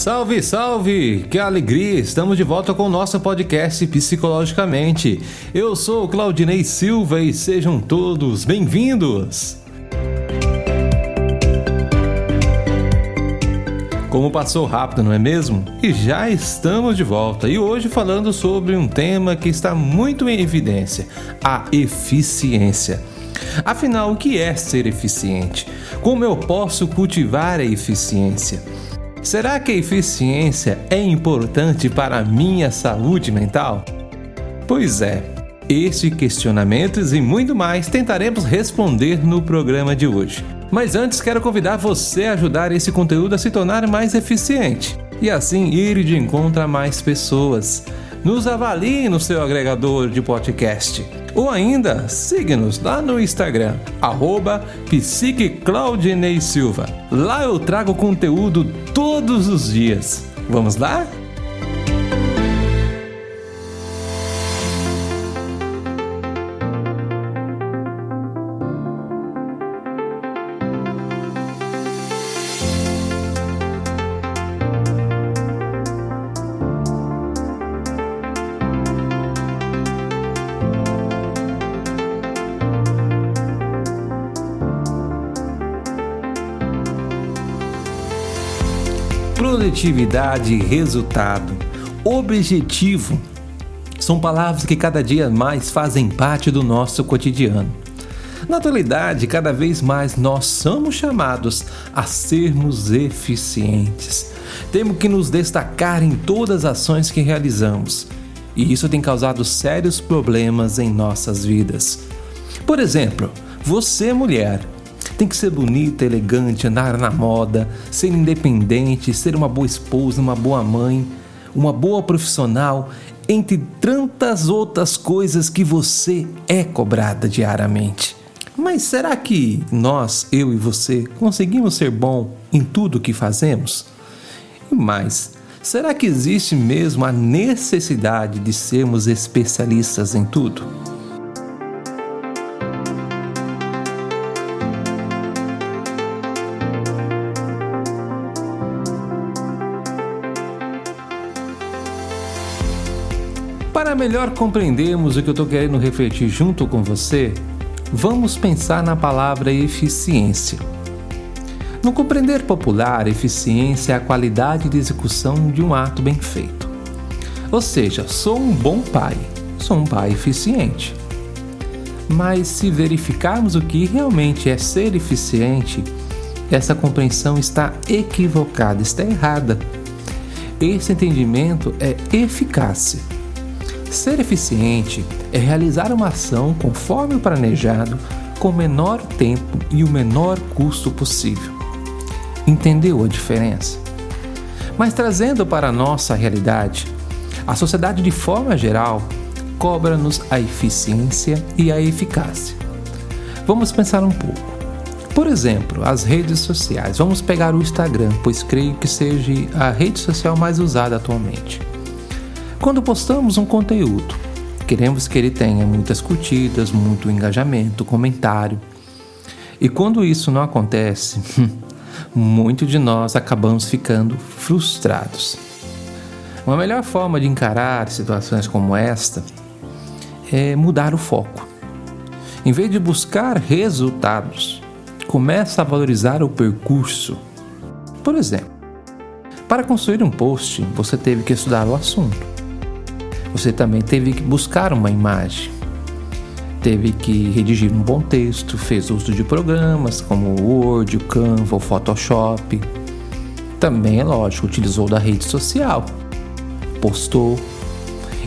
Salve, salve! Que alegria! Estamos de volta com o nosso podcast Psicologicamente. Eu sou Claudinei Silva e sejam todos bem-vindos! Como passou rápido, não é mesmo? E já estamos de volta e hoje falando sobre um tema que está muito em evidência: a eficiência. Afinal, o que é ser eficiente? Como eu posso cultivar a eficiência? Será que a eficiência é importante para a minha saúde mental? Pois é, estes questionamentos e muito mais tentaremos responder no programa de hoje. Mas antes quero convidar você a ajudar esse conteúdo a se tornar mais eficiente e assim ir de encontro a mais pessoas. Nos avalie no seu agregador de podcast. Ou ainda, siga-nos lá no Instagram, arroba Silva. Lá eu trago conteúdo todos os dias. Vamos lá? Produtividade, resultado, objetivo são palavras que cada dia mais fazem parte do nosso cotidiano. Na atualidade, cada vez mais nós somos chamados a sermos eficientes. Temos que nos destacar em todas as ações que realizamos, e isso tem causado sérios problemas em nossas vidas. Por exemplo, você, mulher, tem que ser bonita, elegante, andar na moda, ser independente, ser uma boa esposa, uma boa mãe, uma boa profissional, entre tantas outras coisas que você é cobrada diariamente. Mas será que nós, eu e você, conseguimos ser bom em tudo o que fazemos? E mais, será que existe mesmo a necessidade de sermos especialistas em tudo? Para melhor compreendermos o que eu estou querendo refletir junto com você, vamos pensar na palavra eficiência. No compreender popular, eficiência é a qualidade de execução de um ato bem feito. Ou seja, sou um bom pai, sou um pai eficiente. Mas se verificarmos o que realmente é ser eficiente, essa compreensão está equivocada, está errada. Esse entendimento é eficácia Ser eficiente é realizar uma ação conforme o planejado, com o menor tempo e o menor custo possível. Entendeu a diferença? Mas trazendo para a nossa realidade, a sociedade de forma geral cobra-nos a eficiência e a eficácia. Vamos pensar um pouco. Por exemplo, as redes sociais. Vamos pegar o Instagram, pois creio que seja a rede social mais usada atualmente. Quando postamos um conteúdo, queremos que ele tenha muitas curtidas, muito engajamento, comentário. E quando isso não acontece, muito de nós acabamos ficando frustrados. Uma melhor forma de encarar situações como esta é mudar o foco. Em vez de buscar resultados, começa a valorizar o percurso. Por exemplo, para construir um post, você teve que estudar o assunto você também teve que buscar uma imagem. Teve que redigir um bom texto, fez uso de programas como o Word, o Canva, o Photoshop. Também, é lógico, utilizou da rede social, postou.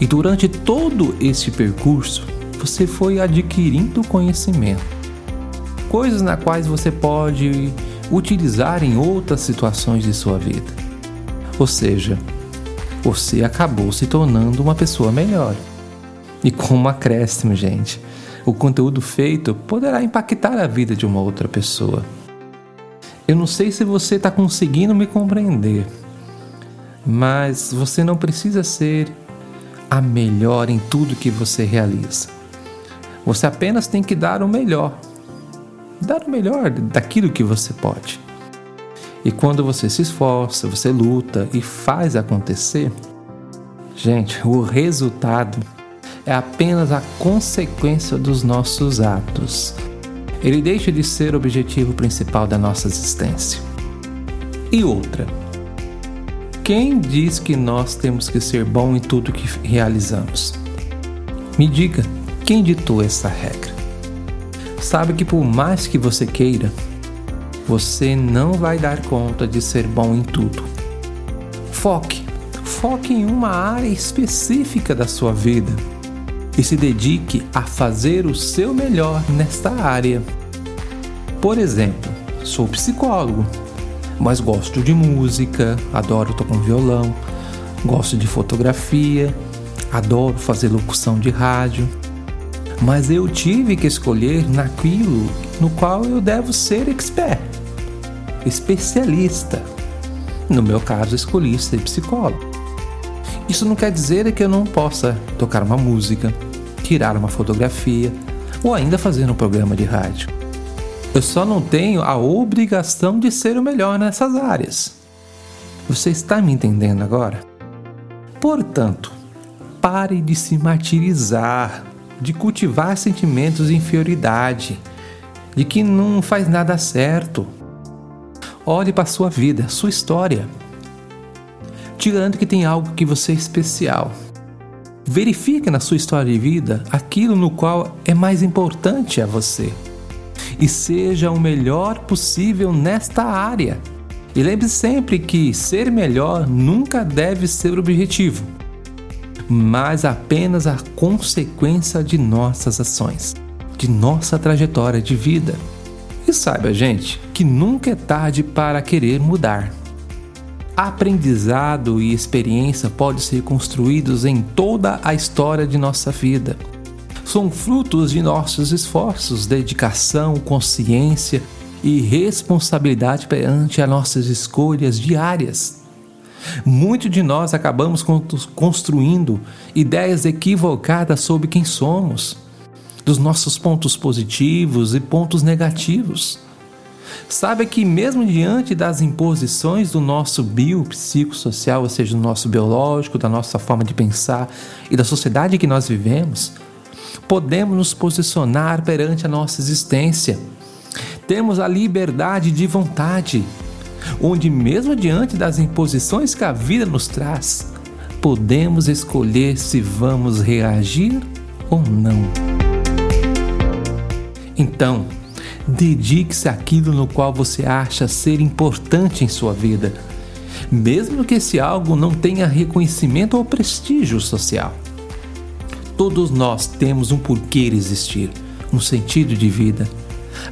E durante todo esse percurso, você foi adquirindo conhecimento. Coisas na quais você pode utilizar em outras situações de sua vida. Ou seja, você acabou se tornando uma pessoa melhor. E com um acréscimo, gente, o conteúdo feito poderá impactar a vida de uma outra pessoa. Eu não sei se você está conseguindo me compreender, mas você não precisa ser a melhor em tudo que você realiza. Você apenas tem que dar o melhor. Dar o melhor daquilo que você pode. E quando você se esforça, você luta e faz acontecer, gente, o resultado é apenas a consequência dos nossos atos. Ele deixa de ser o objetivo principal da nossa existência. E outra, quem diz que nós temos que ser bom em tudo que realizamos? Me diga, quem ditou essa regra? Sabe que por mais que você queira, você não vai dar conta de ser bom em tudo. Foque, foque em uma área específica da sua vida e se dedique a fazer o seu melhor nesta área. Por exemplo, sou psicólogo, mas gosto de música, adoro tocar um violão, gosto de fotografia, adoro fazer locução de rádio. Mas eu tive que escolher naquilo no qual eu devo ser expert especialista. No meu caso, escolhi ser psicólogo. Isso não quer dizer que eu não possa tocar uma música, tirar uma fotografia ou ainda fazer um programa de rádio. Eu só não tenho a obrigação de ser o melhor nessas áreas. Você está me entendendo agora? Portanto, pare de se martirizar, de cultivar sentimentos de inferioridade, de que não faz nada certo, Olhe para a sua vida, sua história. Te garanto que tem algo que você é especial. Verifique na sua história de vida aquilo no qual é mais importante a você. E seja o melhor possível nesta área. E lembre sempre que ser melhor nunca deve ser o objetivo, mas apenas a consequência de nossas ações, de nossa trajetória de vida. E saiba, gente, que nunca é tarde para querer mudar. Aprendizado e experiência podem ser construídos em toda a história de nossa vida. São frutos de nossos esforços, dedicação, consciência e responsabilidade perante as nossas escolhas diárias. Muito de nós acabamos construindo ideias equivocadas sobre quem somos dos nossos pontos positivos e pontos negativos. Sabe que, mesmo diante das imposições do nosso biopsicossocial, ou seja, do nosso biológico, da nossa forma de pensar e da sociedade que nós vivemos, podemos nos posicionar perante a nossa existência. Temos a liberdade de vontade, onde, mesmo diante das imposições que a vida nos traz, podemos escolher se vamos reagir ou não. Então, dedique-se àquilo no qual você acha ser importante em sua vida, mesmo que esse algo não tenha reconhecimento ou prestígio social. Todos nós temos um porquê existir, um sentido de vida.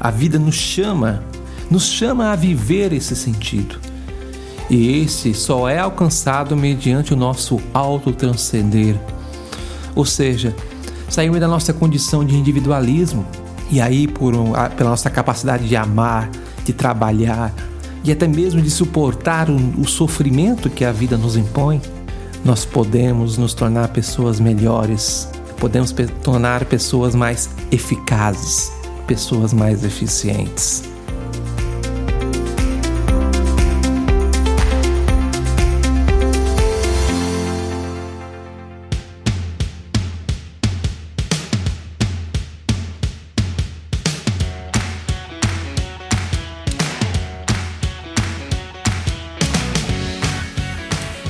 A vida nos chama, nos chama a viver esse sentido. E esse só é alcançado mediante o nosso autotranscender. Ou seja, sairmos da nossa condição de individualismo e aí, por um, pela nossa capacidade de amar, de trabalhar e até mesmo de suportar o, o sofrimento que a vida nos impõe, nós podemos nos tornar pessoas melhores, podemos pe tornar pessoas mais eficazes, pessoas mais eficientes.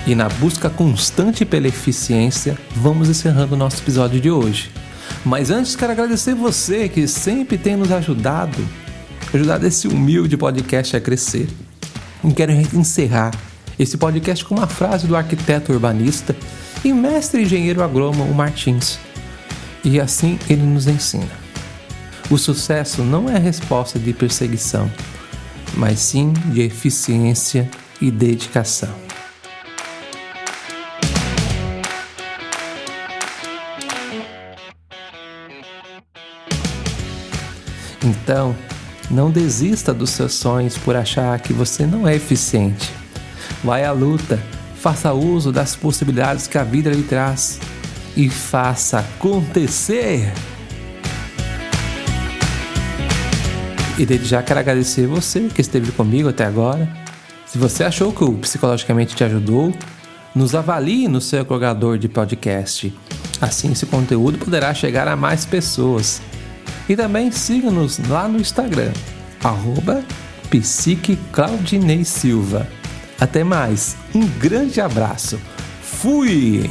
E na busca constante pela eficiência, vamos encerrando o nosso episódio de hoje. Mas antes quero agradecer você que sempre tem nos ajudado, ajudado esse humilde podcast a crescer. E quero encerrar esse podcast com uma frase do arquiteto urbanista e mestre engenheiro agrônomo Martins. E assim ele nos ensina: o sucesso não é resposta de perseguição, mas sim de eficiência e dedicação. Então, não desista dos seus sonhos por achar que você não é eficiente. Vai à luta, faça uso das possibilidades que a vida lhe traz e faça acontecer. E desde já quero agradecer você que esteve comigo até agora. Se você achou que o Psicologicamente te ajudou, nos avalie no seu agregador de podcast. Assim esse conteúdo poderá chegar a mais pessoas. E também siga-nos lá no Instagram, arroba Silva. Até mais, um grande abraço. Fui!